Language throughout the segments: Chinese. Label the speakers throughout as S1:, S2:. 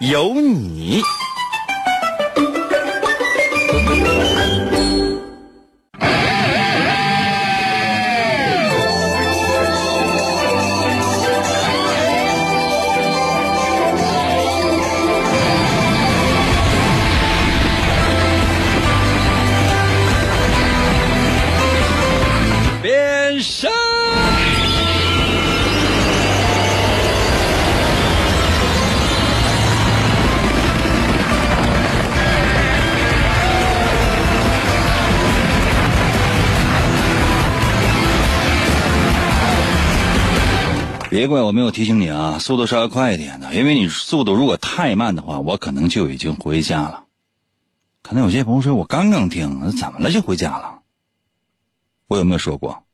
S1: 有你。
S2: 别怪我没有提醒你啊，速度稍微快一点的，因为你速度如果太慢的话，我可能就已经回家了。可能有些朋友说，我刚刚听，怎么了就回家了？我有没有说过？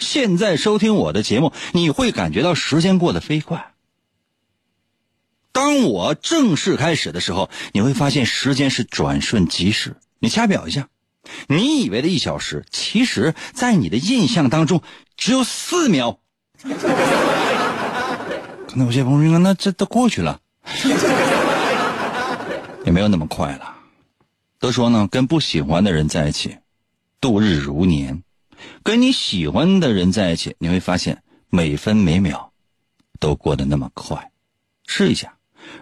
S2: 现在收听我的节目，你会感觉到时间过得飞快。当我正式开始的时候，你会发现时间是转瞬即逝。你掐表一下，你以为的一小时，其实在你的印象当中只有四秒。可能有些朋友说，那这都过去了，也没有那么快了。都说呢，跟不喜欢的人在一起，度日如年；跟你喜欢的人在一起，你会发现每分每秒都过得那么快。试一下，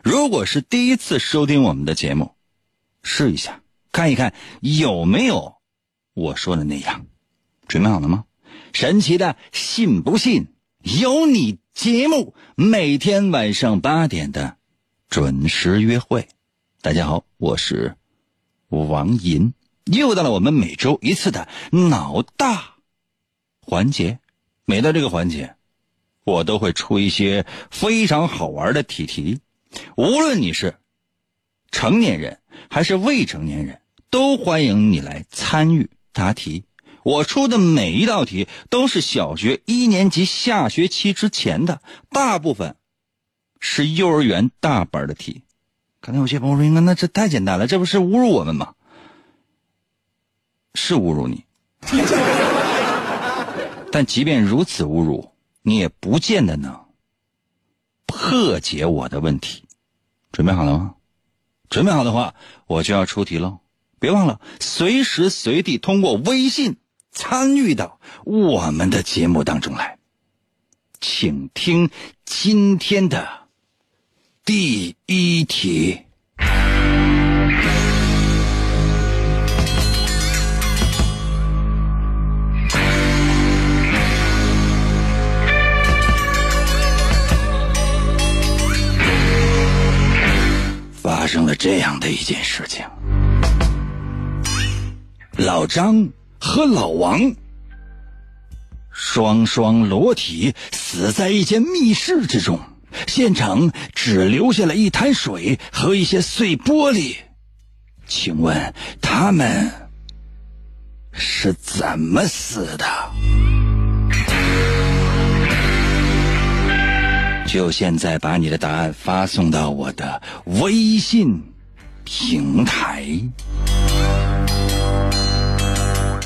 S2: 如果是第一次收听我们的节目，试一下，看一看有没有我说的那样。准备好了吗？神奇的，信不信？有你节目，每天晚上八点的准时约会。大家好，我是王银，又到了我们每周一次的脑大环节。每到这个环节，我都会出一些非常好玩的题题。无论你是成年人还是未成年人，都欢迎你来参与答题。我出的每一道题都是小学一年级下学期之前的，大部分是幼儿园大班的题。可能有些朋友说：“那那这太简单了，这不是侮辱我们吗？”是侮辱你，但即便如此侮辱，你也不见得能破解我的问题。准备好了吗？准备好的话，我就要出题喽。别忘了随时随地通过微信。参与到我们的节目当中来，请听今天的第一题。发生了这样的一件事情，老张。和老王双双裸体死在一间密室之中，现场只留下了一滩水和一些碎玻璃。请问他们是怎么死的？就现在把你的答案发送到我的微信平台。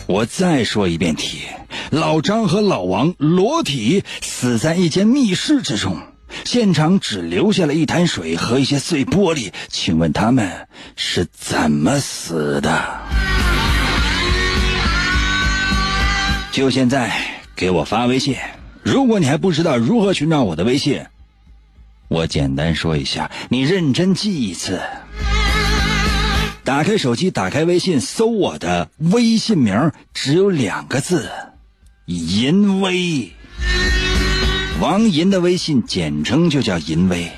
S2: 我再说一遍题：老张和老王裸体死在一间密室之中，现场只留下了一滩水和一些碎玻璃。请问他们是怎么死的？就现在给我发微信。如果你还不知道如何寻找我的微信，我简单说一下，你认真记一次。打开手机，打开微信，搜我的微信名，只有两个字：淫威。王银的微信简称就叫淫威，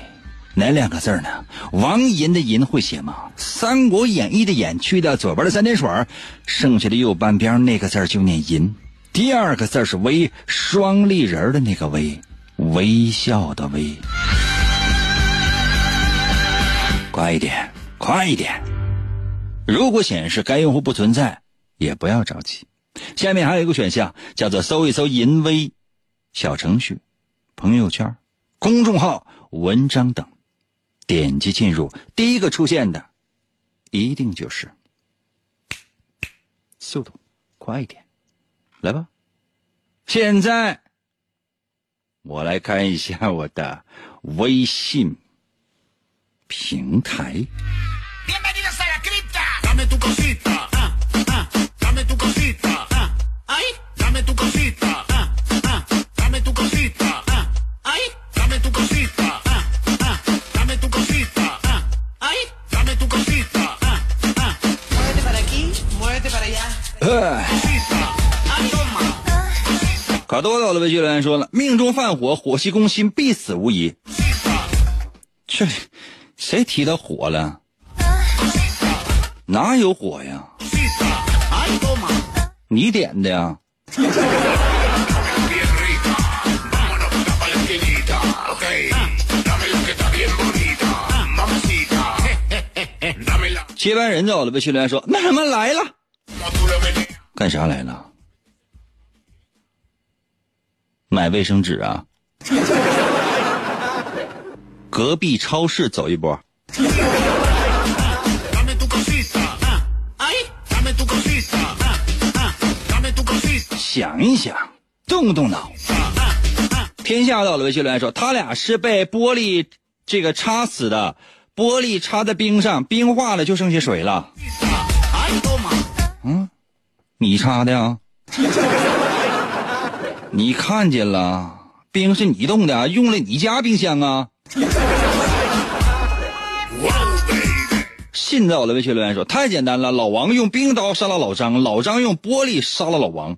S2: 哪两个字呢？王银的银会写吗？《三国演义》的演去掉左边的三点水，剩下的右半边那个字就念银。第二个字是微，双立人的那个微，微笑的微。快一点，快一点！如果显示该用户不存在，也不要着急。下面还有一个选项，叫做搜一搜“淫威”小程序、朋友圈、公众号、文章等，点击进入，第一个出现的，一定就是速度快一点，来吧。现在我来看一下我的微信平台。卡多到了，微信留言说了：“命中犯火，火系攻心，必死无疑。”这谁提到火了？哪有火呀？你点的呀？接班人走了，微信留言说：“那什么来了？干啥来了？”买卫生纸啊！隔壁超市走一波。想一想，动动脑。天下到了，维修留言说他俩是被玻璃这个插死的，玻璃插在冰上，冰化了就剩下水了。嗯，你插的呀？你看见了，冰是你冻的，用了你家冰箱啊！信在我的微信留言说太简单了，老王用冰刀杀了老张，老张用玻璃杀了老王。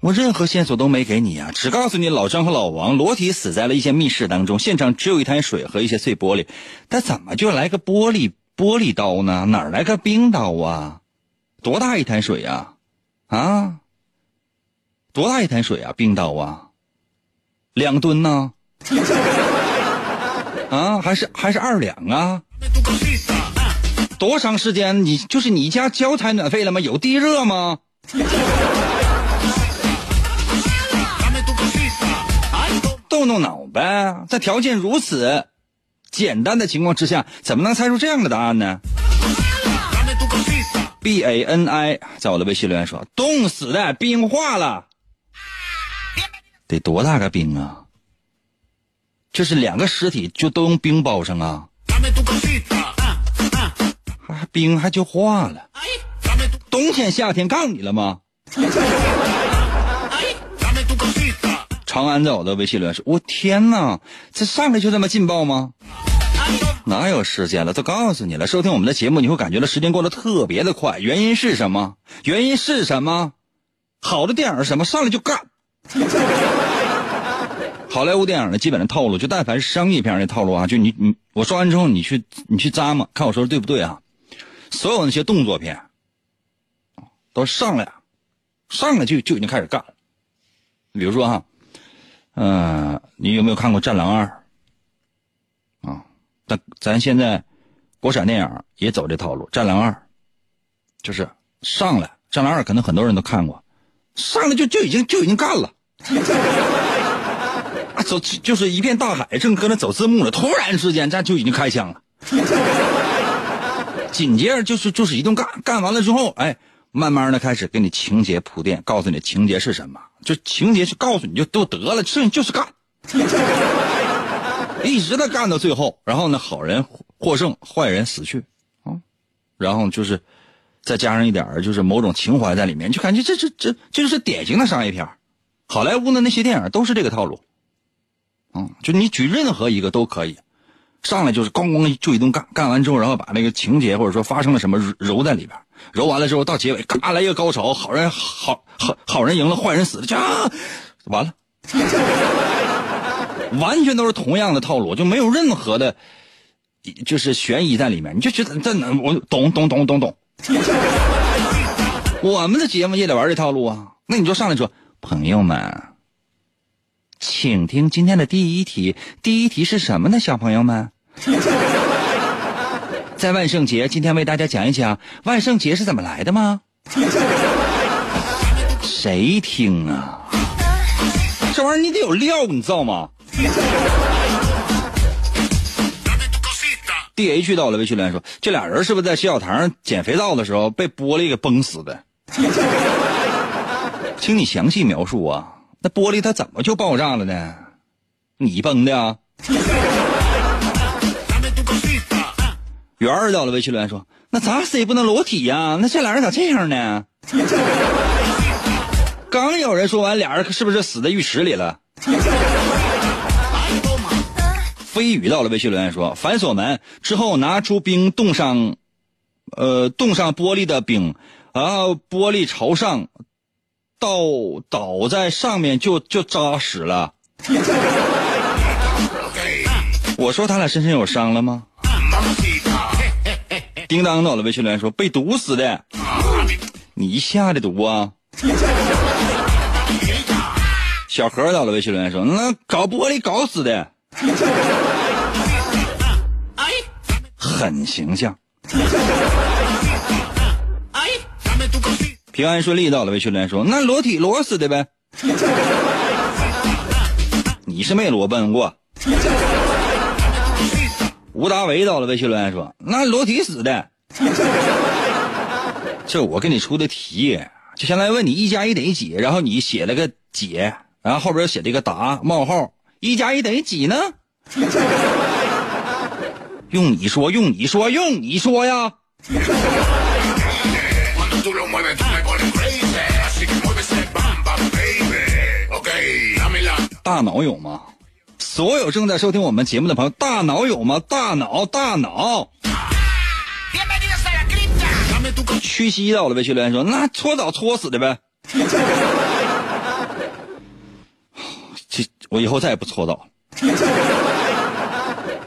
S2: 我任何线索都没给你啊，只告诉你老张和老王裸体死在了一间密室当中，现场只有一滩水和一些碎玻璃，但怎么就来个玻璃玻璃刀呢？哪来个冰刀啊？多大一滩水呀？啊？多大一滩水啊？冰刀啊，两吨呢？啊，还是还是二两啊？多长时间？你就是你家交采暖费了吗？有地热吗？动动脑呗，在条件如此简单的情况之下，怎么能猜出这样的答案呢？B A N I 在我的微信留言说：“冻死的，冰化了。”得多大个冰啊！这是两个尸体就都用冰包上啊？还冰还就化了？冬天夏天告诉你了吗？长安在我的微信留言说：“我天哪，这上来就这么劲爆吗？哪有时间了？都告诉你了，收听我们的节目，你会感觉到时间过得特别的快。原因是什么？原因是什么？好的电影是什么？上来就干。”好莱坞电影的基本的套路，就但凡是商业片的套路啊，就你你我说完之后，你去你去咂摸，看我说的对不对啊？所有那些动作片，都上来，上来就就已经开始干了。比如说哈，嗯，你有没有看过《战狼二》啊？但咱现在国产电影也走这套路，《战狼二》就是上来，《战狼二》可能很多人都看过，上来就就已经就已经干了。走就是一片大海，正搁那走字幕呢，突然之间咱就已经开枪了。紧接着就是就是一顿干，干完了之后，哎，慢慢的开始给你情节铺垫，告诉你情节是什么，就情节是告诉你就都得了，剩下就是干，一直在干到最后，然后呢，好人获胜，坏人死去啊，然后就是再加上一点就是某种情怀在里面，就感觉这这这这就是典型的商业片好莱坞的那些电影都是这个套路。嗯，就你举任何一个都可以，上来就是咣咣就一顿干，干完之后，然后把那个情节或者说发生了什么揉在里边，揉完了之后到结尾，嘎来一个高潮，好人好好好人赢了，坏人死了，就完了，完全都是同样的套路，就没有任何的，就是悬疑在里面，你就觉得这能我懂懂懂懂懂，我们的节目也得玩这套路啊，那你就上来说，朋友们。请听今天的第一题。第一题是什么呢，小朋友们？在万圣节，今天为大家讲一讲万圣节是怎么来的吗？谁听啊？这玩意儿你得有料，你知道吗？D H 到了，微信留言说，这俩人是不是在洗脚堂捡肥皂的时候被玻璃给崩死的？请你详细描述啊！那玻璃它怎么就爆炸了呢？你崩的啊？圆儿到了，微信留言说：“那咋死也不能裸体呀？那这俩人咋这样呢？” 刚有人说完，俩人是不是死在浴池里了？飞宇到了，微信留言说：“反锁门之后，拿出冰冻上，呃，冻上玻璃的冰，然后玻璃朝上。”倒倒在上面就就扎实了。我说他俩身上有伤了吗？叮当到了，微信留言说被毒死的。你下的毒啊？小何到了，微信留言说那搞玻璃搞死的。很形象。平安顺利到了，魏训练说：“那裸体裸死的呗。”你是没裸奔过。吴达维到了，魏训练说：“那裸体死的。”这我给你出的题，就相当于问你一加一等于几，然后你写了个解，然后后边写了一个答冒号，一加一等于几呢？用你说，用你说，用你说呀！大脑有吗？所有正在收听我们节目的朋友，大脑有吗？大脑，大脑。屈膝到了，微信留言说：“那搓澡搓死的呗。”这我以后再也不搓澡了。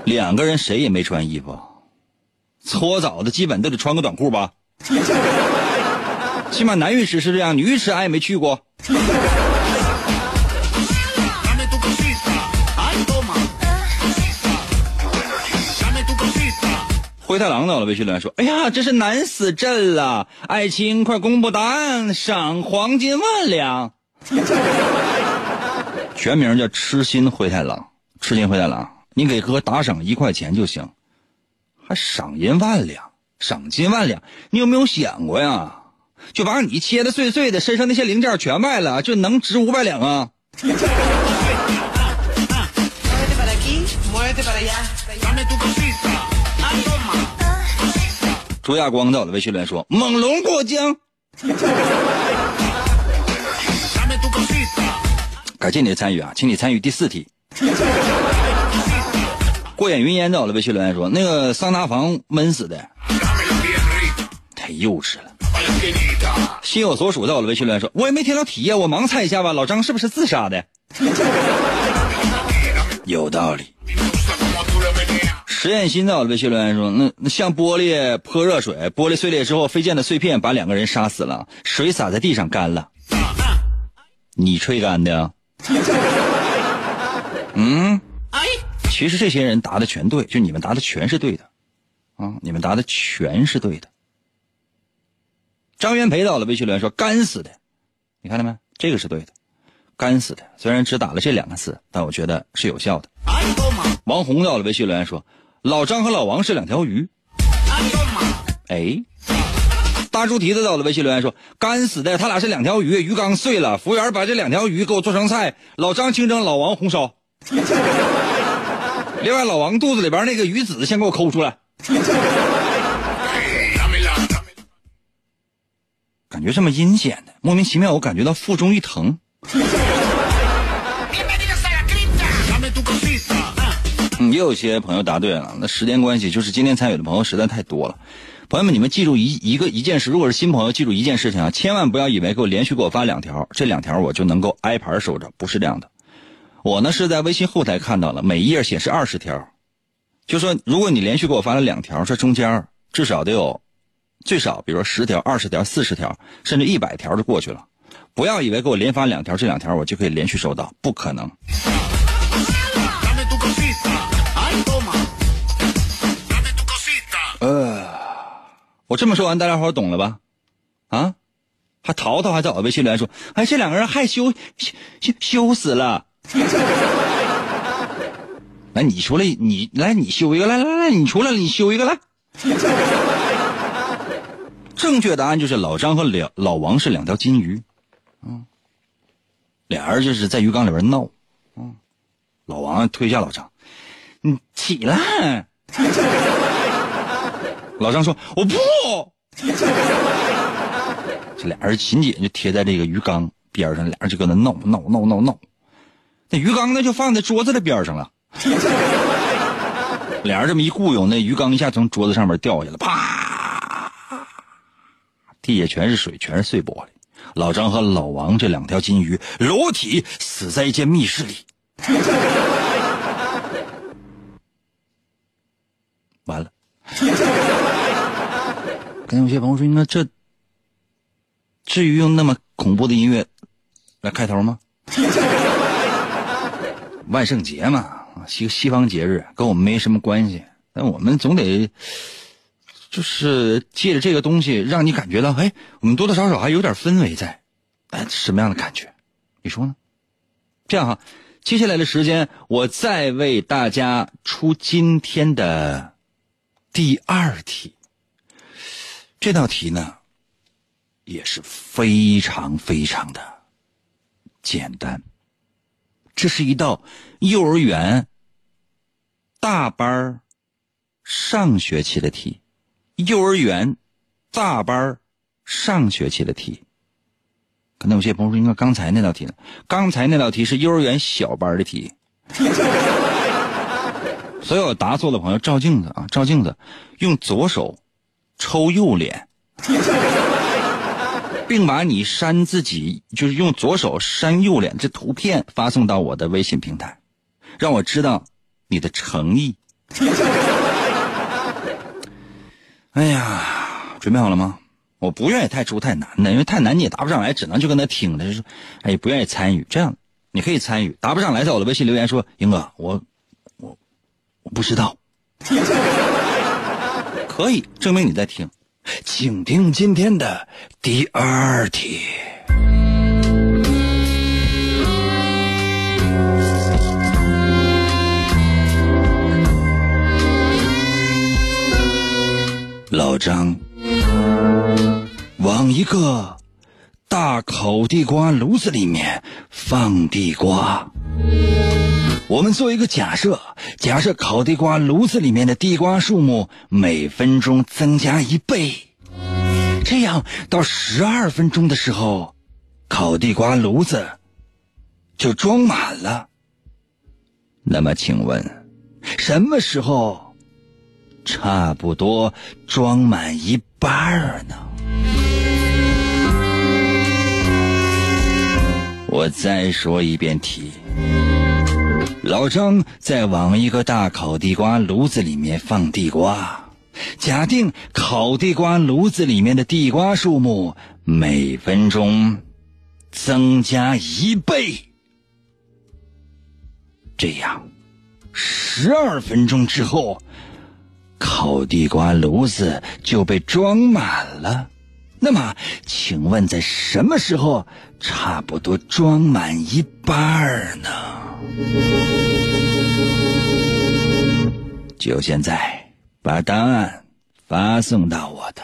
S2: 两个人谁也没穿衣服，搓澡的基本都得穿个短裤吧。起码男浴池是这样，女浴池俺也没去过。灰太狼到了，微信留言说：“哎呀，这是难死朕了！爱卿快公布答案，赏黄金万两。全名叫痴心灰太狼，痴心灰太狼，你给哥打赏一块钱就行，还赏银万两，赏金万两，你有没有想过呀？就把你切的碎碎的，身上那些零件全卖了，就能值五百两啊？” 朱亚光到了，微信留言说：“猛龙过江。”感谢你的参与啊，请你参与第四题。过眼云烟到了，微信留言说：“那个桑拿房闷死的，太幼稚了。”心有所属到了，微信留言说：“我也没听到题呀，我盲猜一下吧。老张是不是自杀的？”有道理。实验心到了，微信留言说：“那那像玻璃泼热水，玻璃碎裂之后飞溅的碎片把两个人杀死了，水洒在地上干了，你吹干的？嗯，其实这些人答的全对，就你们答的全是对的，啊，你们答的全是对的。”张元培到了，微信留言说：“干死的，你看到没？这个是对的，干死的。虽然只打了这两个字，但我觉得是有效的。”王红到了，微信留言说。老张和老王是两条鱼。哎，大猪蹄子到了，微信留言说：“干死的，他俩是两条鱼，鱼缸碎了。服务员把这两条鱼给我做成菜，老张清蒸，老王红烧。另外，老王肚子里边那个鱼籽先给我抠出来。”感觉这么阴险的，莫名其妙，我感觉到腹中一疼。有些朋友答对了，那时间关系，就是今天参与的朋友实在太多了。朋友们，你们记住一一个一件事，如果是新朋友，记住一件事情啊，千万不要以为给我连续给我发两条，这两条我就能够挨盘收着，不是这样的。我呢是在微信后台看到了，每一页显示二十条，就说如果你连续给我发了两条，这中间至少得有最少，比如说十条、二十条、四十条，甚至一百条就过去了。不要以为给我连发两条，这两条我就可以连续收到，不可能。我这么说完，大家伙懂了吧？啊？还淘淘还在我微信留言说：“哎，这两个人害羞羞羞死了。”来，你出来，你来，你修一个，来来来，你出来了，你修一个来。正确答案就是老张和老老王是两条金鱼，嗯，俩人就是在鱼缸里边闹，嗯，老王推下老张，你起来。老张说：“我不。”这俩人紧紧就贴在这个鱼缸边上，俩人就搁那闹闹闹闹闹。那鱼缸那就放在桌子的边上了。俩人这么一雇佣，那鱼缸一下从桌子上面掉下来，啪，地下全是水，全是碎玻璃。老张和老王这两条金鱼裸体死在一间密室里。完了。跟有些朋友说，那这至于用那么恐怖的音乐来开头吗？万圣节嘛。西西方节日跟我们没什么关系，但我们总得就是借着这个东西，让你感觉到，哎，我们多多少少还有点氛围在，哎，什么样的感觉？你说呢？这样哈，接下来的时间，我再为大家出今天的第二题。这道题呢，也是非常非常的简单。这是一道幼儿园大班上学期的题，幼儿园大班上学期的题。可能有些朋友说，应该刚才那道题呢？刚才那道题是幼儿园小班的题。所有答错的朋友照镜子啊，照镜子，用左手抽右脸。并把你扇自己，就是用左手扇右脸这图片发送到我的微信平台，让我知道你的诚意。哎呀，准备好了吗？我不愿意太出太难的，因为太难你也答不上来，只能就跟他听着，就是哎，不愿意参与。这样你可以参与，答不上来在我的微信留言说：“英哥，我我我不知道。”可以证明你在听。请听今天的第二题。老张往一个大烤地瓜炉子里面放地瓜。我们做一个假设，假设烤地瓜炉子里面的地瓜数目每分钟增加一倍，这样到十二分钟的时候，烤地瓜炉子就装满了。那么，请问什么时候差不多装满一半呢？我再说一遍题。老张在往一个大烤地瓜炉子里面放地瓜，假定烤地瓜炉子里面的地瓜数目每分钟增加一倍，这样十二分钟之后，烤地瓜炉子就被装满了。那么，请问在什么时候差不多装满一半呢？就现在，把答案发送到我的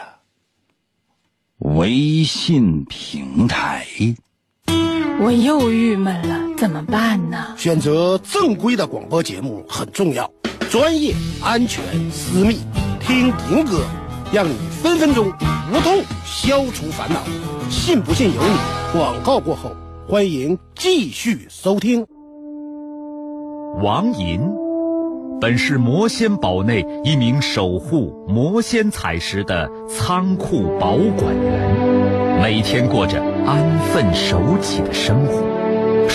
S2: 微信平台。
S3: 我又郁闷了，怎么办呢？
S4: 选择正规的广播节目很重要，专业、安全、私密，听听歌，让你分分钟无痛消除烦恼。信不信由你。广告过后，欢迎继续收听。
S5: 王银，本是魔仙堡内一名守护魔仙彩石的仓库保管员，每天过着安分守己的生活。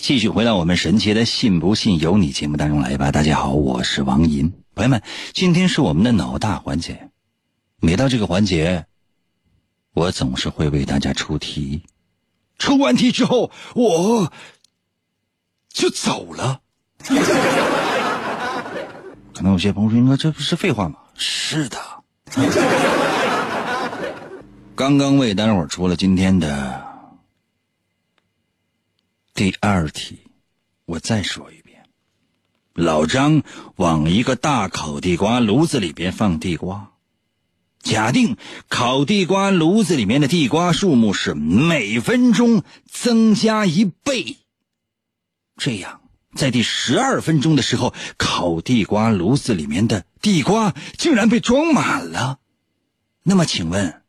S2: 继续回到我们神奇的“信不信由你”节目当中来吧。大家好，我是王银，朋友们，今天是我们的脑大环节。每到这个环节，我总是会为大家出题。出完题之后，我就走了。可能有些朋友说：“应该这不是废话吗？”是的。刚刚为大伙出了今天的。第二题，我再说一遍：老张往一个大烤地瓜炉子里边放地瓜，假定烤地瓜炉子里面的地瓜数目是每分钟增加一倍。这样，在第十二分钟的时候，烤地瓜炉子里面的地瓜竟然被装满了。那么，请问，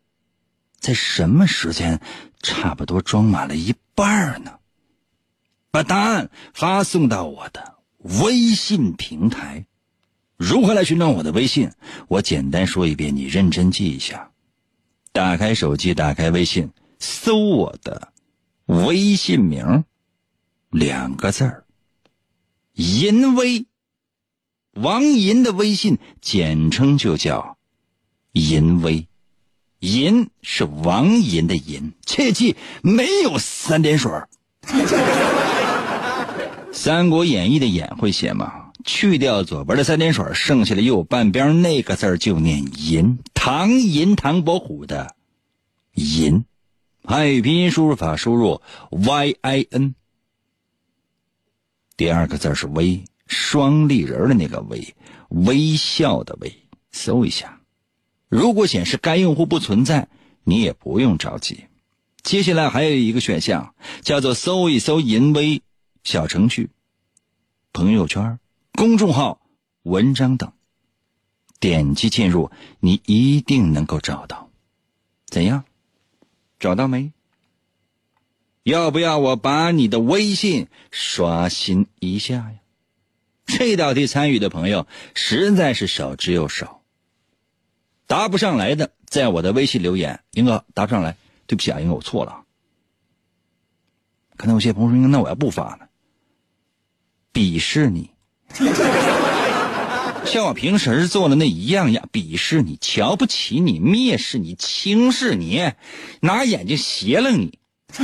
S2: 在什么时间差不多装满了一半呢？把答案发送到我的微信平台。如何来寻找我的微信？我简单说一遍，你认真记一下。打开手机，打开微信，搜我的微信名，两个字儿：银威。王银的微信简称就叫银威，银是王银的银，切记没有三点水。《三国演义》的“演”会写吗？去掉左边的三点水，剩下的右半边那个字就念“银”。唐寅，唐伯虎的“银”。汉语拼音输入法输入 y i n。第二个字是“微”，双立人的那个“微”，微笑的“微”。搜一下，如果显示该用户不存在，你也不用着急。接下来还有一个选项，叫做搜一搜“银威”。小程序、朋友圈、公众号、文章等，点击进入，你一定能够找到。怎样？找到没？要不要我把你的微信刷新一下呀？这道题参与的朋友实在是少之又少。答不上来的，在我的微信留言。英哥答不上来，对不起啊，英哥我错了。可能有些朋友说，那我要不发呢？鄙视你，像我平时做的那一样样，鄙视你，瞧不起你，蔑视你，轻视你，拿眼睛斜楞你。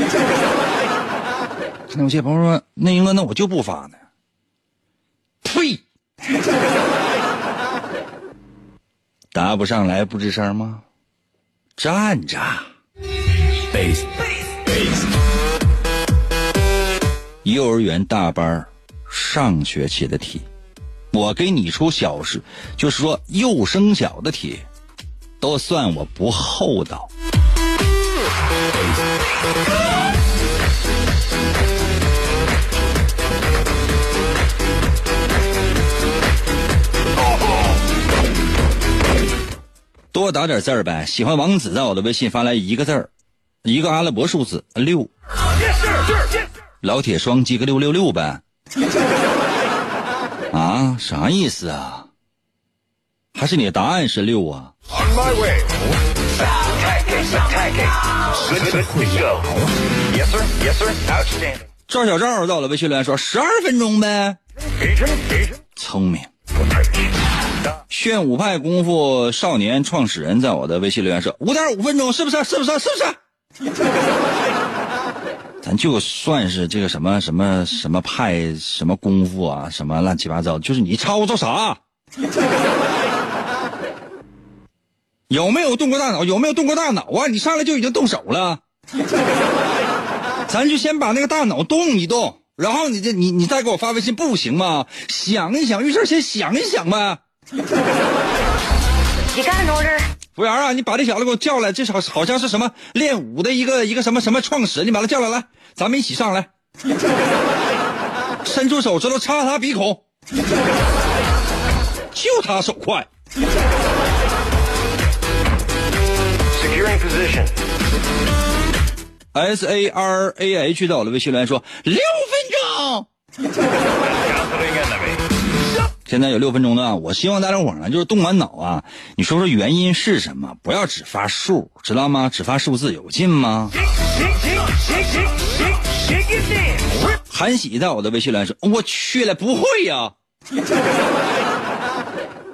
S2: 那有些朋友说，那英哥，那我就不发呢。呸！答不上来不吱声吗？站着。幼儿园大班上学期的题，我给你出小时，就是说幼升小的题，都算我不厚道。多打点字儿呗，喜欢王子在我的微信发来一个字儿，一个阿拉伯数字六。老铁双击个六六六呗。啊，啥意思啊？还是你的答案是六啊？赵小赵到了微信留言说十二分钟呗。聪明。炫舞派功夫少年创始人在我的微信留言说五点五分钟，是不是？是不是？是不是？咱就算是这个什么什么什么派什么功夫啊，什么乱七八糟，就是你吵吵啥？有没有动过大脑？有没有动过大脑啊？你上来就已经动手了？咱就先把那个大脑动一动，然后你这你你再给我发微信不行吗？想一想，遇事先想一想呗。
S6: 你干什么这？
S2: 服务员啊，你把这小子给我叫来，这好好像是什么练武的一个一个什么什么创始，你把他叫来，来，咱们一起上来，伸出手指头插他鼻孔，就他手快。
S7: Securing position.
S2: S A R A H 到了微信留言说六分钟。现在有六分钟的啊，我希望大家伙儿呢，就是动完脑啊，你说说原因是什么？不要只发数，知道吗？只发数字有劲吗.韩喜在我的微信来说：“我去了，不会呀、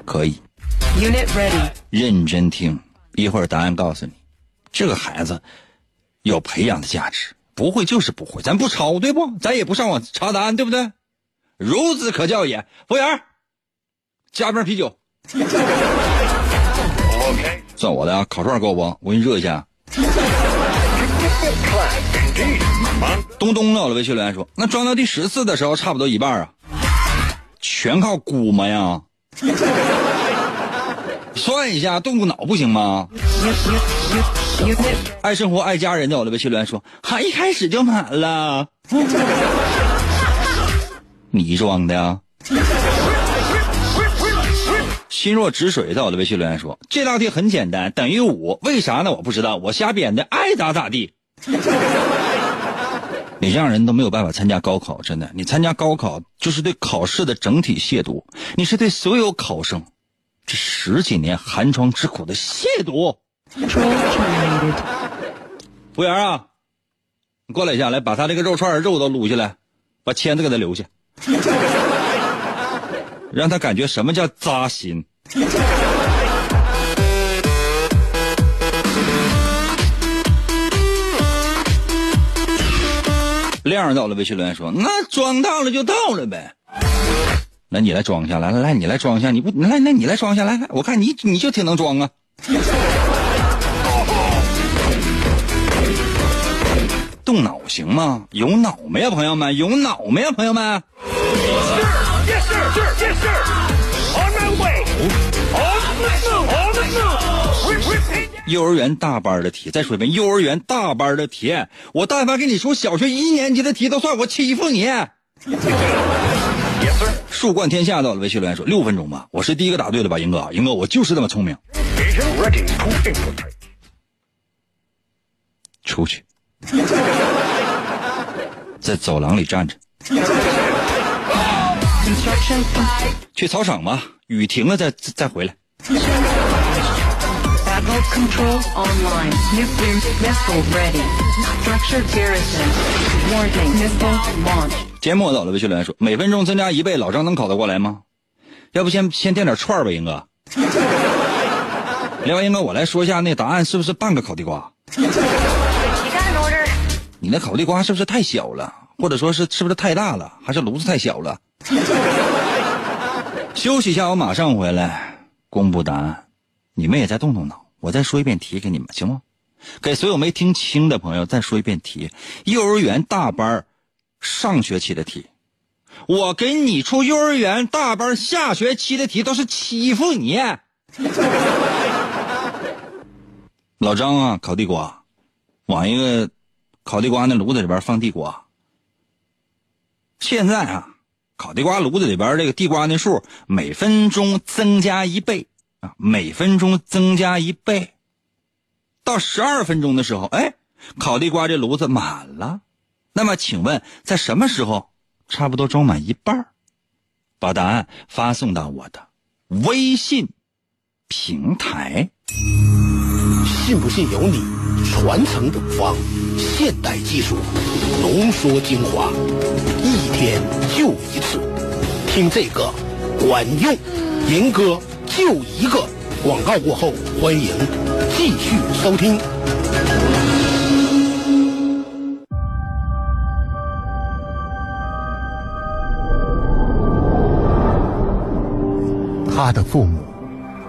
S2: 可以
S6: Unit ready.
S2: 认真听，一会儿答案告诉你。这个孩子有培养的价值，不会就是不会，咱不抄对不？咱也不上网查答案，对不对？孺子可教也。服务员，加瓶啤酒。
S7: Okay.
S2: 算我的啊，烤串够不？我给你热一下。东东到了微信留言说：“那装到第十次的时候，差不多一半啊，全靠估摸呀。算一下，动动脑不行吗？爱生活爱家人的我的微信留言说：“还，一开始就满了，你装的呀？”心若止水在我的微信留言说：“这道题很简单，等于五，为啥呢？我不知道，我瞎编的，爱咋咋地。”你这样人都没有办法参加高考，真的，你参加高考就是对考试的整体亵渎，你是对所有考生这十几年寒窗之苦的亵渎。服务员啊，你过来一下，来把他这个肉串肉都撸下来，把签子给他留下，让他感觉什么叫扎心。亮到了，微信留言说：“那装到了就到了呗。”那，你来装一下，来来来，你来装一下，你不来，那你来装一下，来来，我看你你就挺能装啊。动脑行吗？有脑没呀，朋友们？有脑没呀，朋友们？幼儿园大班的题，再说一遍，幼儿园大班的题，我但凡跟你说小学一年级的题，都算我欺负你。树冠天下到了微信留言说六分钟吧，我是第一个答对的吧，英哥，英哥，我就是这么聪明。出去，在走廊里站着，去操场吧，雨停了再再再回来。
S6: Battle controls online. Nuclear missile ready. Structure garrison. Warning. Missile launch.
S2: 缄默到了微信留言说每分钟增加一倍，老张能考得过来吗？要不先先垫点串儿吧，英哥。另外，英哥，我来说一下那答案是不是半个烤地瓜？
S6: 你
S2: 那烤地瓜是不是太小了，或者说是是不是太大了，还是炉子太小了？休息一下，我马上回来公布答案。你们也再动动脑，我再说一遍题给你们，行吗？给所有没听清的朋友再说一遍题：幼儿园大班上学期的题。我给你出幼儿园大班下学期的题，都是欺负你。老张啊，烤地瓜，往一个烤地瓜那炉子里边放地瓜。现在啊，烤地瓜炉子里边这个地瓜那数每分钟增加一倍啊，每分钟增加一倍。到十二分钟的时候，哎，烤地瓜这炉子满了。那么，请问在什么时候差不多装满一半把答案发送到我的微信平台。
S4: 信不信由你。传承古方，现代技术，浓缩精华，一天就一次。听这个管用，赢哥就一个。广告过后，欢迎继续收听。
S8: 他的父母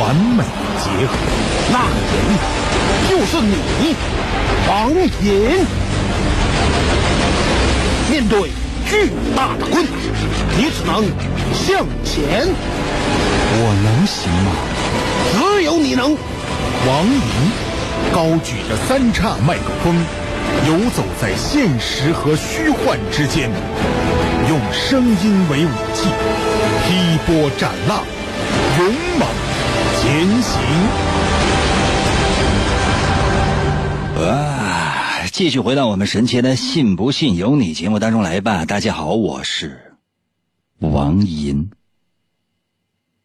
S8: 完美结合。
S4: 那人就是你，王隐。面对巨大的困难，你。只能向前。
S2: 我能行吗？
S4: 只有你。能。
S8: 王莹高举着三叉麦克风，游走在现实和虚幻之间，用声音为武器，劈波斩浪，勇猛前行。
S2: 啊，继续回到我们神奇的“信不信由你”节目当中来吧。大家好，我是王银。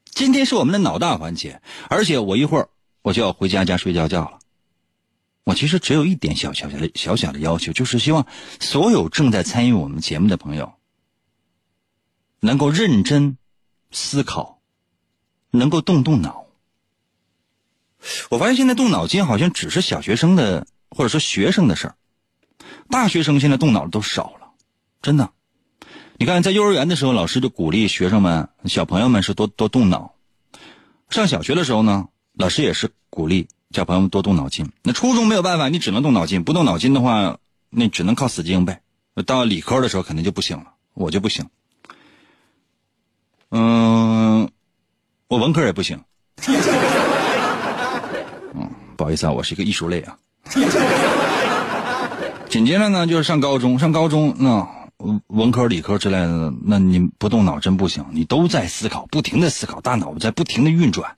S2: 今天是我们的脑大环节，而且我一会儿我就要回家家睡觉觉了。我其实只有一点小小小的小小的要求，就是希望所有正在参与我们节目的朋友能够认真思考，能够动动脑。我发现现在动脑筋好像只是小学生的或者说学生的事儿，大学生现在动脑都少了，真的。你看，在幼儿园的时候，老师就鼓励学生们、小朋友们是多多动脑；上小学的时候呢，老师也是鼓励小朋友们多动脑筋。那初中没有办法，你只能动脑筋，不动脑筋的话，那只能靠死记硬背。到理科的时候肯定就不行了，我就不行。嗯，我文科也不行。不好意思啊，我是一个艺术类啊。紧接着呢，就是上高中，上高中那文科、理科之类的，那你不动脑真不行，你都在思考，不停的思考，大脑在不停的运转。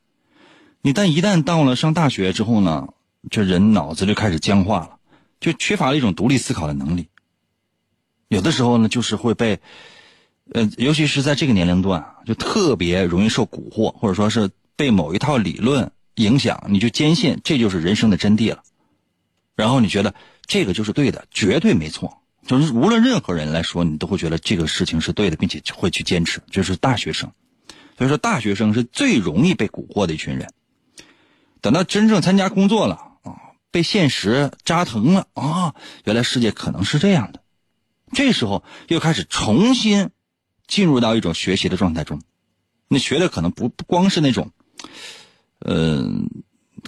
S2: 你但一旦到了上大学之后呢，这人脑子就开始僵化了，就缺乏了一种独立思考的能力。有的时候呢，就是会被，呃，尤其是在这个年龄段，就特别容易受蛊惑，或者说是被某一套理论影响，你就坚信这就是人生的真谛了。然后你觉得这个就是对的，绝对没错。就是无论任何人来说，你都会觉得这个事情是对的，并且会去坚持。就是大学生，所以说大学生是最容易被蛊惑的一群人。等到真正参加工作了啊，被现实扎疼了啊，原来世界可能是这样的。这时候又开始重新进入到一种学习的状态中。那学的可能不不光是那种，嗯，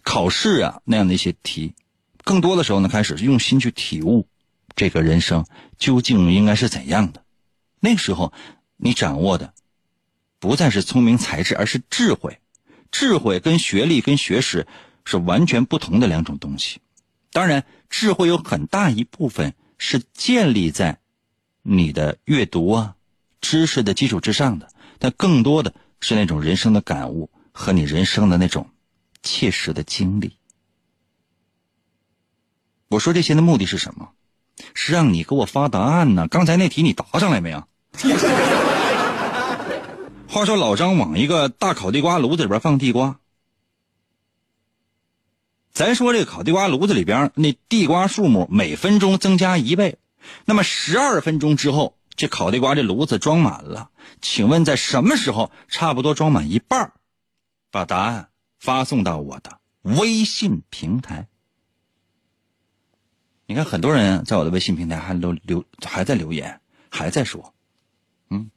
S2: 考试啊那样的一些题，更多的时候呢，开始用心去体悟。这个人生究竟应该是怎样的？那个时候，你掌握的不再是聪明才智，而是智慧。智慧跟学历、跟学识是完全不同的两种东西。当然，智慧有很大一部分是建立在你的阅读啊、知识的基础之上的，但更多的是那种人生的感悟和你人生的那种切实的经历。我说这些的目的是什么？是让你给我发答案呢？刚才那题你答上来没有？话说老张往一个大烤地瓜炉子里边放地瓜，咱说这个烤地瓜炉子里边那地瓜数目每分钟增加一倍，那么十二分钟之后，这烤地瓜这炉子装满了。请问在什么时候差不多装满一半把答案发送到我的微信平台。你看，很多人在我的微信平台还留留，还在留言，还在说，嗯，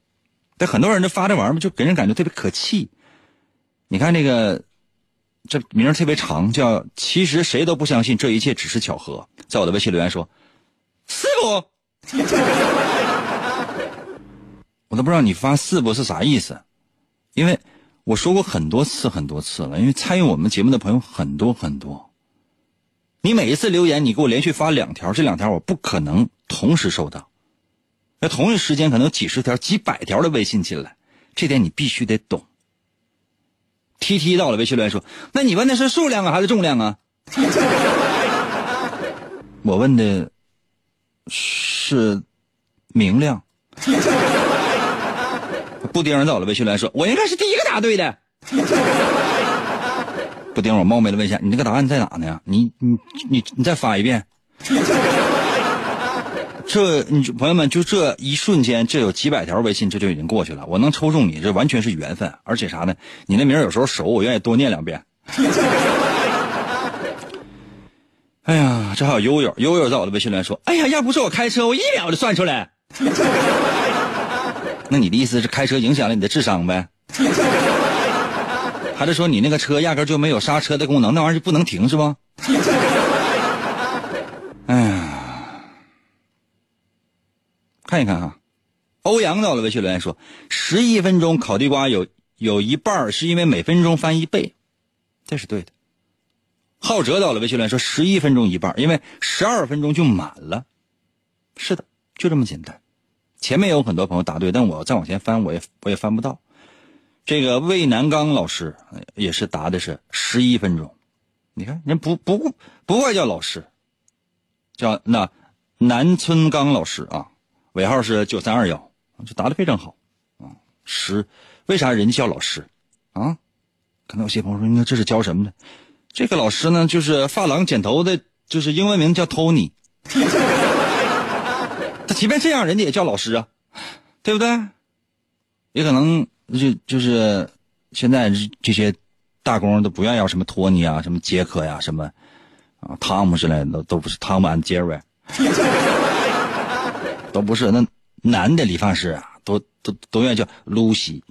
S2: 但很多人就发这玩意儿就给人感觉特别可气。你看那个，这名儿特别长，叫“其实谁都不相信这一切只是巧合”。在我的微信留言说：“是不？” 我都不知道你发“是不”是啥意思，因为我说过很多次很多次了，因为参与我们节目的朋友很多很多。你每一次留言，你给我连续发两条，这两条我不可能同时收到，那同一时间可能几十条、几百条的微信进来，这点你必须得懂。T T 到了，微信留言说：“那你问的是数量啊，还是重量啊？” 我问的是明亮。布丁到了，微信留言说：“我应该是第一个答对的。”布丁，我冒昧的问一下，你那个答案在哪呢？你你你你再发一遍。这你朋友们就这一瞬间，这有几百条微信，这就已经过去了。我能抽中你，这完全是缘分。而且啥呢？你那名有时候熟，我愿意多念两遍。哎呀，这还有悠悠，悠悠在我的微信里说：“哎呀，要不是我开车，我一秒就算出来。” 那你的意思是开车影响了你的智商呗？还是说你那个车压根就没有刹车的功能，那玩意儿就不能停是吧？哎呀。看一看哈，欧阳到了微信留言说：十一分钟烤地瓜有有一半是因为每分钟翻一倍，这是对的。浩哲到了微信留言说：十一分钟一半，因为十二分钟就满了。是的，就这么简单。前面有很多朋友答对，但我再往前翻，我也我也翻不到。这个魏南刚老师也是答的是十一分钟。你看人不不不怪叫老师，叫那南村刚老师啊。尾号是九三二幺，就答的非常好，啊，十，为啥人家叫老师，啊？可能有些朋友说，那这是教什么的？这个老师呢，就是发廊剪头的，就是英文名叫 Tony。他即便这样，人家也叫老师啊，对不对？也可能就就是现在这些大工都不愿意要什么托尼啊，什么杰克呀，什么啊汤姆之类的，都不是汤姆 and Jerry。都不是那男的理发师啊，都都都愿意叫露西。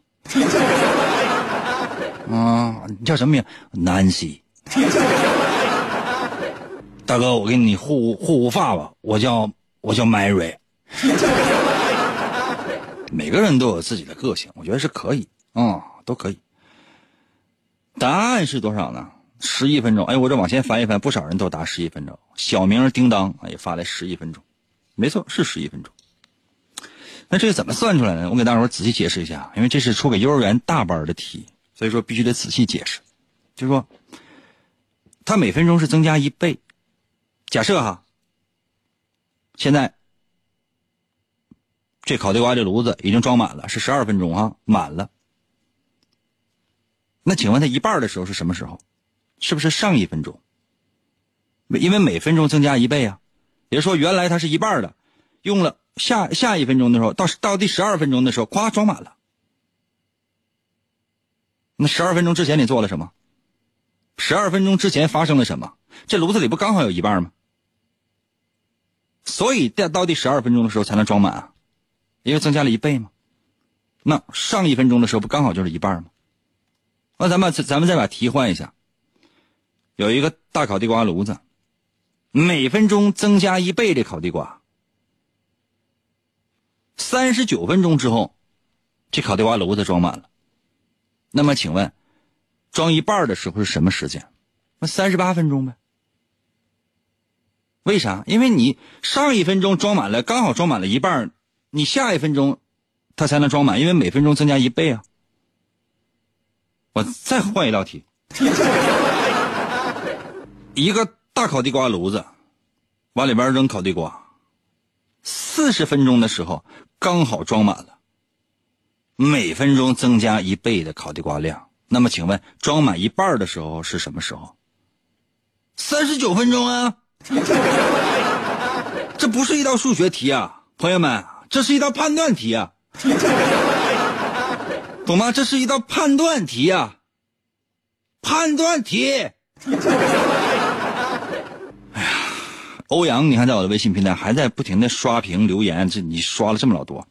S2: 啊，你叫什么名？Nancy。大哥，我给你护护护发吧，我叫我叫 Mary。每个人都有自己的个性，我觉得是可以啊，都可以。答案是多少呢？十一分钟。哎，我这往前翻一翻，不少人都答十一分钟。小名叮当也发来十一分钟。没错，是十一分钟。那这个怎么算出来的？我给大伙仔细解释一下，因为这是出给幼儿园大班的题，所以说必须得仔细解释。就是说，它每分钟是增加一倍。假设哈，现在这烤地瓜的炉子已经装满了，是十二分钟啊，满了。那请问它一半的时候是什么时候？是不是上一分钟？因为每分钟增加一倍啊。也就说，原来它是一半的，用了下下一分钟的时候，到到第十二分钟的时候，咵装满了。那十二分钟之前你做了什么？十二分钟之前发生了什么？这炉子里不刚好有一半吗？所以到到第十二分钟的时候才能装满啊，因为增加了一倍嘛。那上一分钟的时候不刚好就是一半吗？那咱们咱们再把题换一下，有一个大烤地瓜炉子。每分钟增加一倍的烤地瓜，三十九分钟之后，这烤地瓜炉子装满了。那么，请问，装一半的时候是什么时间？那三十八分钟呗。为啥？因为你上一分钟装满了，刚好装满了一半，你下一分钟，它才能装满，因为每分钟增加一倍啊。我再换一道题，一个。大烤地瓜炉子，往里边扔烤地瓜，四十分钟的时候刚好装满了。每分钟增加一倍的烤地瓜量，那么请问装满一半的时候是什么时候？三十九分钟啊！这不是一道数学题啊，朋友们，这是一道判断题啊，懂吗？这是一道判断题啊，判断题。哎呀欧阳，你看在我的微信平台还在不停的刷屏留言，这你刷了这么老多，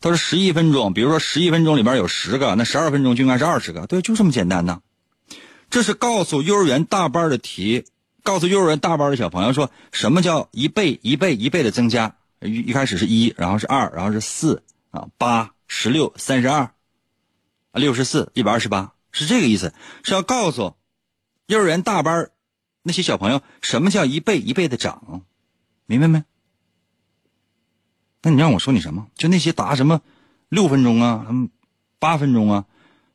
S2: 他说十一分钟，比如说十一分钟里边有十个，那十二分钟就应该是二十个，对，就这么简单呢。这是告诉幼儿园大班的题，告诉幼儿园大班的小朋友说什么叫一倍一倍一倍的增加，一一开始是一，然后是二，然后是四啊，八、十六、三十二，啊，六十四、一百二十八，是这个意思，是要告诉幼儿园大班。那些小朋友，什么叫一倍一倍的涨？明白没？那你让我说你什么？就那些答什么六分钟啊，什么八分钟啊，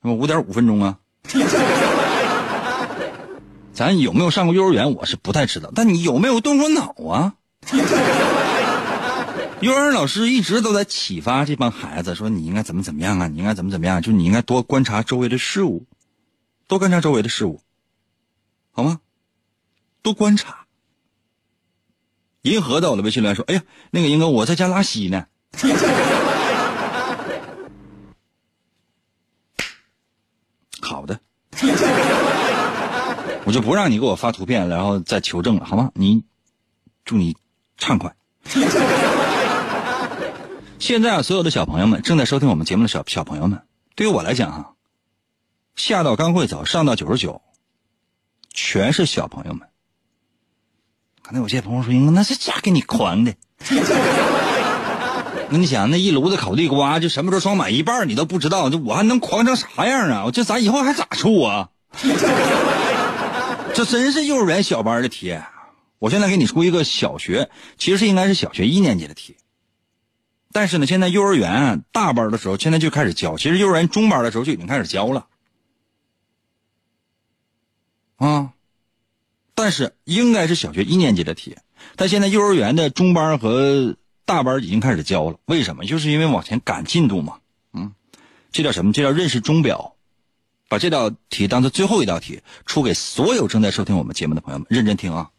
S2: 什么五点五分钟啊。咱有没有上过幼儿园，我是不太知道。但你有没有动过脑啊？幼儿园老师一直都在启发这帮孩子，说你应该怎么怎么样啊，你应该怎么怎么样，就你应该多观察周围的事物，多观察周围的事物，好吗？多观察。银河在我的微信留言说：“哎呀，那个银哥，我在家拉稀呢。”好的，我就不让你给我发图片，然后再求证了，好吗？你祝你畅快。现在啊，所有的小朋友们正在收听我们节目的小小朋友们，对于我来讲啊、下到刚会走，上到九十九，全是小朋友们。可能有些朋友说：“英哥，那是家给你狂的。”那你想，那一炉子烤地瓜，就什么时候装满一半你都不知道，这我还能狂成啥样啊？我这咱以后还咋处啊？这真是幼儿园小班的题。我现在给你出一个小学，其实应该是小学一年级的题。但是呢，现在幼儿园大班的时候，现在就开始教。其实幼儿园中班的时候就已经开始教了。啊，但是应该是小学一年级的题，但现在幼儿园的中班和大班已经开始教了。为什么？就是因为往前赶进度嘛。嗯，这叫什么？这叫认识钟表。把这道题当做最后一道题，出给所有正在收听我们节目的朋友们，认真听啊，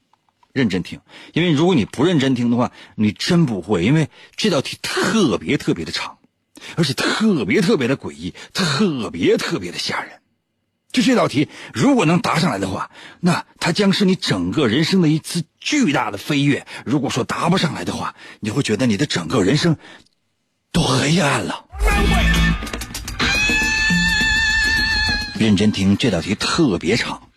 S2: 认真听。因为如果你不认真听的话，你真不会。因为这道题特别特别的长，而且特别特别的诡异，特别特别的吓人。就这道题，如果能答上来的话，那它将是你整个人生的一次巨大的飞跃。如果说答不上来的话，你会觉得你的整个人生都黑暗了。认真听，这道题特别长。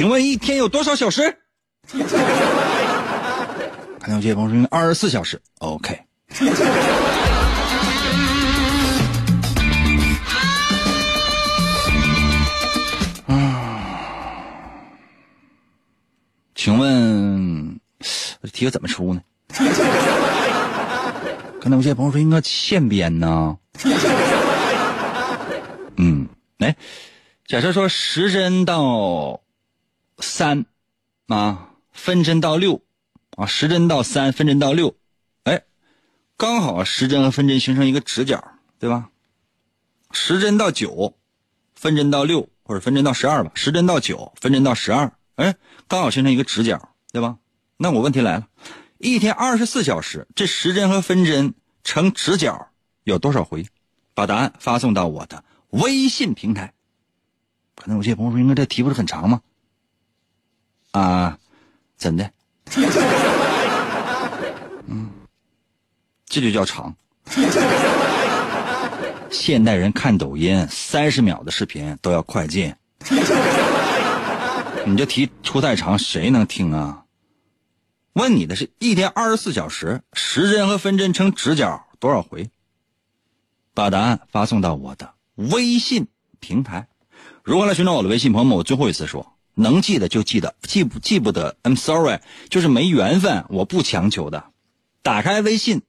S2: 请问一天有多少小时？看到有些朋友说二十四小时，OK。请问这题怎么出呢？看到有些朋友说应该现编呢。嗯，哎，假设说时针到三啊，分针到六啊，时针到三，分针到六，哎，刚好时针和分针形成一个直角，对吧？时针到九，分针到六，或者分针到十二吧。时针到九，分针到十二，哎，刚好形成一个直角，对吧？那我问题来了，一天二十四小时，这时针和分针成直角有多少回？把答案发送到我的微信平台。可能有些朋友说，应该这题不是很长吗？啊，真的？嗯，这就叫长。现代人看抖音三十秒的视频都要快进，你这题出太长，谁能听啊？问你的是一天二十四小时，时针和分针成直角多少回？把答案发送到我的微信平台。如何来寻找我的微信？朋友们，我最后一次说，能记得就记得，记不记不得，I'm sorry，就是没缘分，我不强求的。打开微信，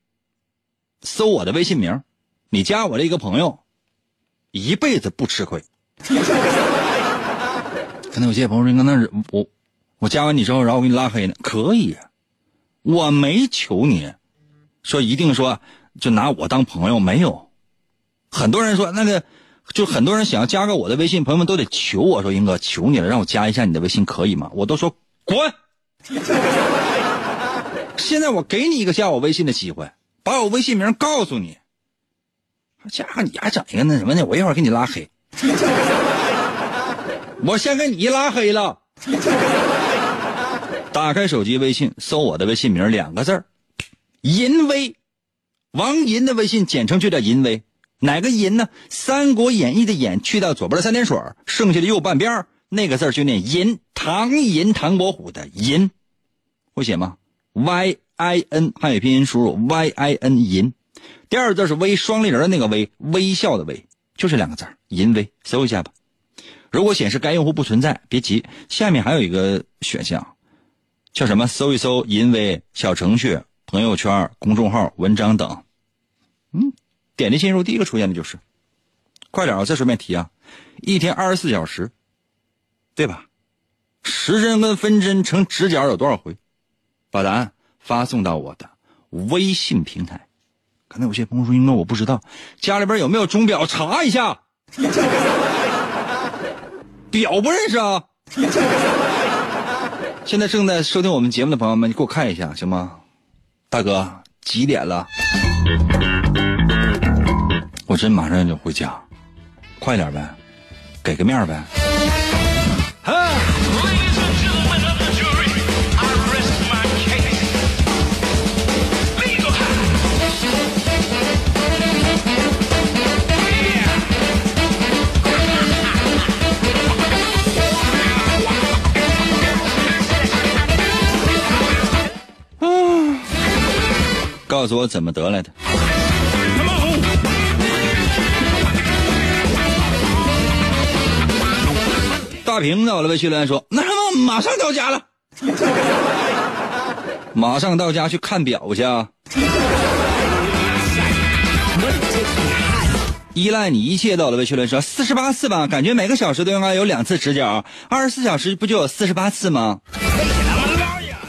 S2: 搜我的微信名，你加我这一个朋友，一辈子不吃亏。可能有些朋友说，那是我，我加完你之后，然后我给你拉黑呢？可以，我没求你，说一定说就拿我当朋友，没有。很多人说那个，就很多人想要加个我的微信，朋友们都得求我说，英哥求你了，让我加一下你的微信，可以吗？我都说滚。现在我给你一个加我微信的机会，把我微信名告诉你。加上你还整一个那什么呢？我一会儿给你拉黑。我先给你拉黑了。打开手机微信，搜我的微信名两个字儿，银威，王银的微信简称就叫银威。哪个银呢？《三国演义》的演去掉左边的三点水，剩下的右半边那个字就念银，唐银，唐伯虎的银，会写吗？Y I N 汉语拼音输入 Y I N 银，第二个字是微双立人的那个微，微笑的微，就这两个字银威，搜一下吧。如果显示该用户不存在，别急，下面还有一个选项，叫什么？搜一搜淫威小程序、朋友圈、公众号、文章等。嗯，点击进入，第一个出现的就是。快点，我再顺便提啊，一天二十四小时，对吧？时针跟分针成直角有多少回？把答案发送到我的微信平台。可能有些朋友说：“应该我不知道，家里边有没有钟表？查一下。”表不认识啊！现在正在收听我们节目的朋友们，你给我看一下行吗？大哥，几点了？我真马上就回家，快点呗，给个面儿呗。告诉我怎么得来的？大平在我的微信留言说：“那什么，马上到家了，马上到家去看表去啊！”依赖你一切到了微信留言说：“四十八次吧，感觉每个小时都应该有两次直角，二十四小时不就有四十八次吗？”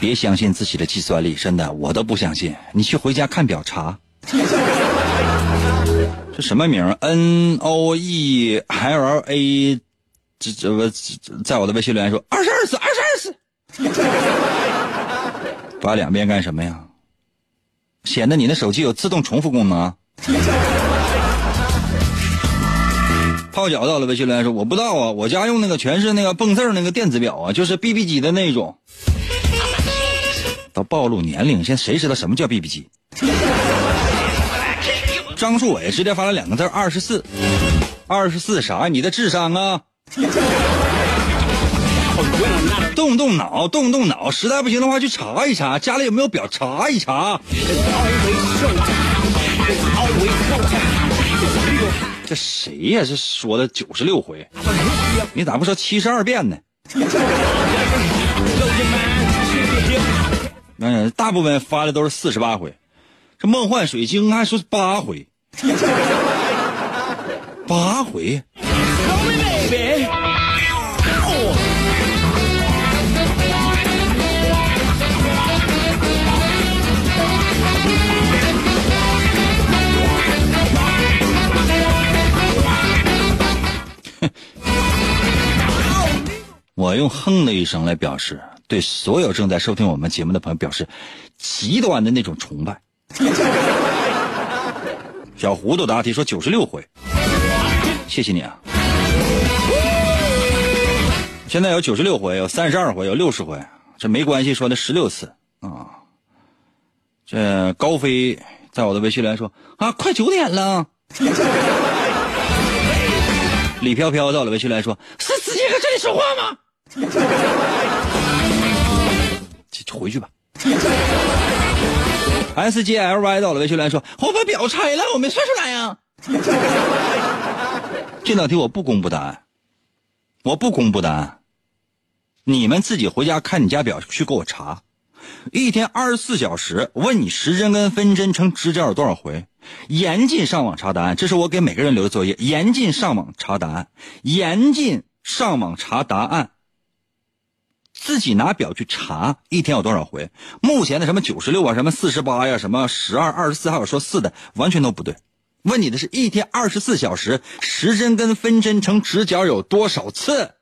S2: 别相信自己的计算力，真的，我都不相信。你去回家看表查。这什么名？N O E L A，这这不在我的微信留言说二十二次，二十二次，发两遍干什么呀？显得你的手机有自动重复功能。泡脚到了微信留言说我不知道啊，我家用那个全是那个蹦字那个电子表啊，就是 B B 机的那种。到暴露年龄，现在谁知道什么叫 BB 机？张树伟直接发了两个字：二十四。二十四啥？你的智商啊！动动脑，动动脑，实在不行的话去查一查，家里有没有表查一查。这谁呀？这说的九十六回，你咋不说七十二变呢？嗯，大部分发的都是四十八回，这梦幻水晶还说八回，八回。用哼的一声来表示。对所有正在收听我们节目的朋友表示极端的那种崇拜。小糊涂答题说九十六回，谢谢你啊！现在有九十六回，有三十二回，有六十回，这没关系，说的十六次啊。这高飞在我的微信里说啊，快九点了。李飘飘在我的微信里说，是直接搁这里说话吗？就 回去吧。S G L Y 到了，维修来说：“我把表拆了，我没算出来呀。”这道题我不公布答案，我不公布答案。你们自己回家看你家表去给我查。一天二十四小时，问你时针跟分针成直角有多少回？严禁上网查答案，这是我给每个人留的作业。严禁上网查答案，严禁上网查答案。自己拿表去查一天有多少回？目前的什么九十六啊，什么四十八呀，什么十二、二十四，还有说四的，完全都不对。问你的是一天二十四小时，时针跟分针成直角有多少次？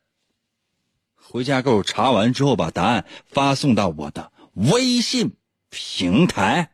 S2: 回家给我查完之后，把答案发送到我的微信平台。